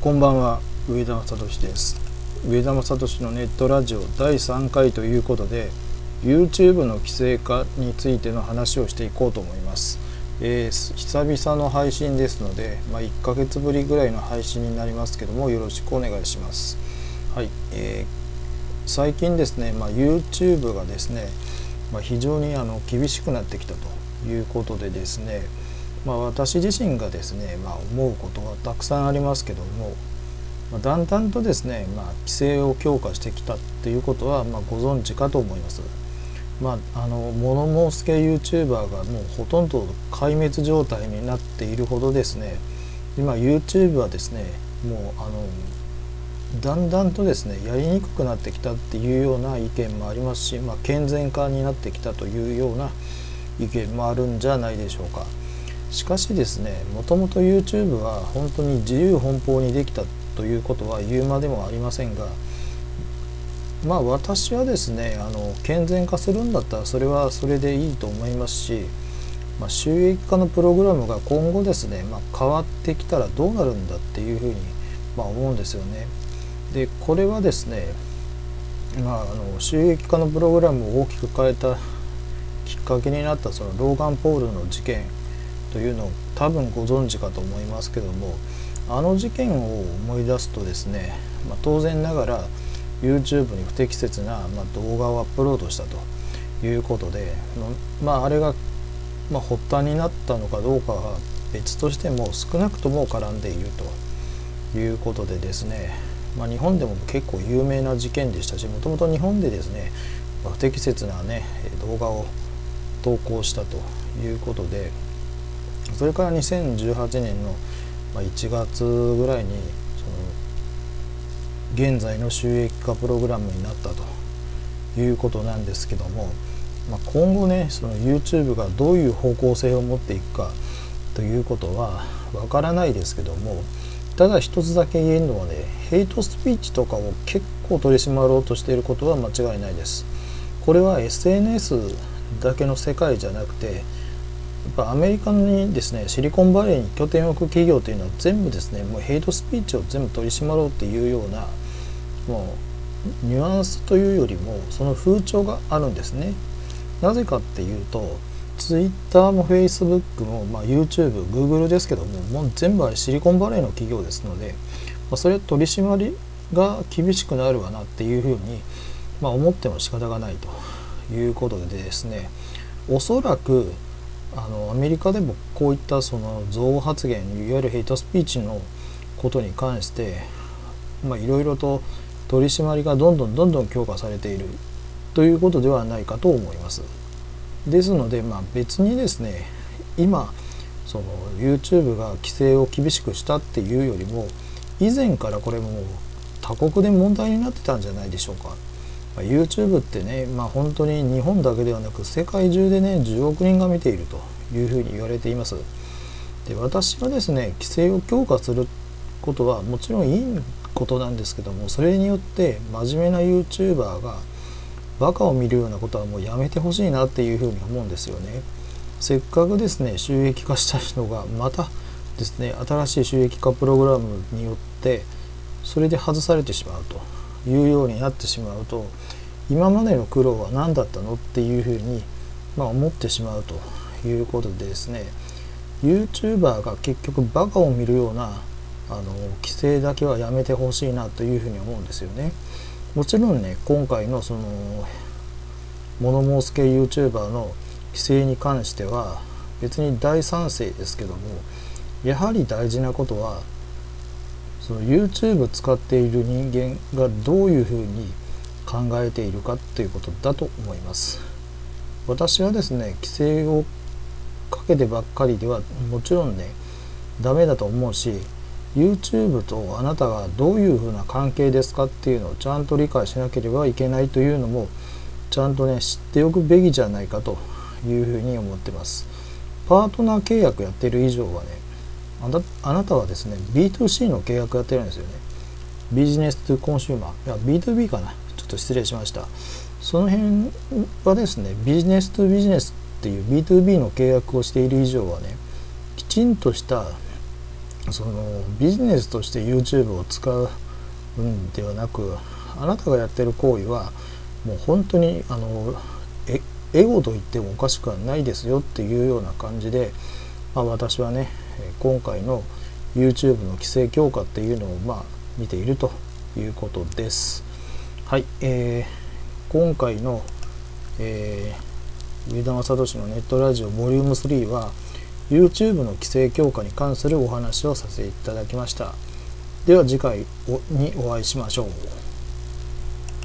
こんばんは上田正俊です。上田正俊のネットラジオ第3回ということで YouTube の規制化についての話をしていこうと思います、えー、久々の配信ですので、まあ、1ヶ月ぶりぐらいの配信になりますけどもよろしくお願いします。はい、えー、最近ですね、まあ、YouTube がですね、まあ、非常にあの厳しくなってきたということでですねまあ、私自身がですね、まあ、思うことはたくさんありますけども、まあ、だんだんとですね、まあ、規制を強化してきたっていうことは、まあ、ご存知かと思います。まあ、あの物申す系 YouTuber がもうほとんど壊滅状態になっているほどですね今 YouTube はですねもうあのだんだんとですねやりにくくなってきたっていうような意見もありますし、まあ、健全化になってきたというような意見もあるんじゃないでしょうか。しかしですねもともと YouTube は本当に自由奔放にできたということは言うまでもありませんがまあ私はですねあの健全化するんだったらそれはそれでいいと思いますし、まあ、収益化のプログラムが今後ですね、まあ、変わってきたらどうなるんだっていうふうに、まあ、思うんですよね。でこれはですね、まあ、あの収益化のプログラムを大きく変えたきっかけになったそのローガン・ポールの事件というのを多分ご存知かと思いますけどもあの事件を思い出すとですね、まあ、当然ながら YouTube に不適切な、ま、動画をアップロードしたということで、まあ、あれが、ま発端になったのかどうかは別としても少なくとも絡んでいるということでですね、まあ、日本でも結構有名な事件でしたしもともと日本でですね不適切なね動画を投稿したということでそれから2018年の1月ぐらいにその現在の収益化プログラムになったということなんですけども、まあ、今後ねその YouTube がどういう方向性を持っていくかということはわからないですけどもただ一つだけ言えるのはねヘイトスピーチとかを結構取り締まろうとしていることは間違いないです。これは SNS だけの世界じゃなくてぱアメリカにですねシリコンバレーに拠点を置く企業というのは全部ですねもうヘイトスピーチを全部取り締まろうっていうようなもうニュアンスというよりもその風潮があるんですね。なぜかっていうと Twitter も Facebook も、まあ、YouTube、Google ですけどももう全部あれシリコンバレーの企業ですので、まあ、それ取り締まりが厳しくなるわなっていうふうに、まあ、思っても仕方がないということでですねおそらくあのアメリカでもこういったその憎悪発言いわゆるヘイトスピーチのことに関していろいろと取り締まりがどんどんどんどん強化されているということではないかと思います。ですので、まあ、別にですね今その YouTube が規制を厳しくしたっていうよりも以前からこれも他国で問題になってたんじゃないでしょうか。ま YouTube ってね、まあ、本当に日本だけではなく世界中でね10億人が見ているというふうに言われています。で私はですね規制を強化することはもちろんいいことなんですけどもそれによって真面目な YouTuber がバカを見るようなことはもうやめてほしいなっていうふうに思うんですよね。せっかくですね収益化した人がまたですね新しい収益化プログラムによってそれで外されてしまうというようになってしまうと今までの苦労は何だったのっていうふうに、まあ、思ってしまうということでですね YouTuber が結局バカを見るようなあの規制だけはやめてほしいなというふうに思うんですよね。もちろんね今回のその物申す系 YouTuber の規制に関しては別に大賛成ですけどもやはり大事なことはその YouTube 使っている人間がどういうふうに考えているかということだと思います。私はですね規制をかけてばっかりではもちろんねダメだと思うし YouTube とあなたがどういうふうな関係ですかっていうのをちゃんと理解しなければいけないというのもちゃんとね知っておくべきじゃないかというふうに思ってます。パートナー契約やってる以上はねあなあなたはですね B2C の契約やってるんですよね。ビジネスとコンシューマー。いや B2B かな。ちょっと失礼しました。その辺はですねビジネスとビジネスっていう B2B の契約をしている以上はねきちんとしたそのビジネスとして YouTube を使うんではなくあなたがやってる行為はもう本当にあのエゴと言ってもおかしくはないですよっていうような感じで、まあ、私はね今回の YouTube の規制強化っていうのをまあ見ているということです。はい、えー、今回の、えー、上田正俊のネットラジオ Vol.3 は YouTube の規制強化に関するお話をさせていただきました。では次回にお会いしましょう。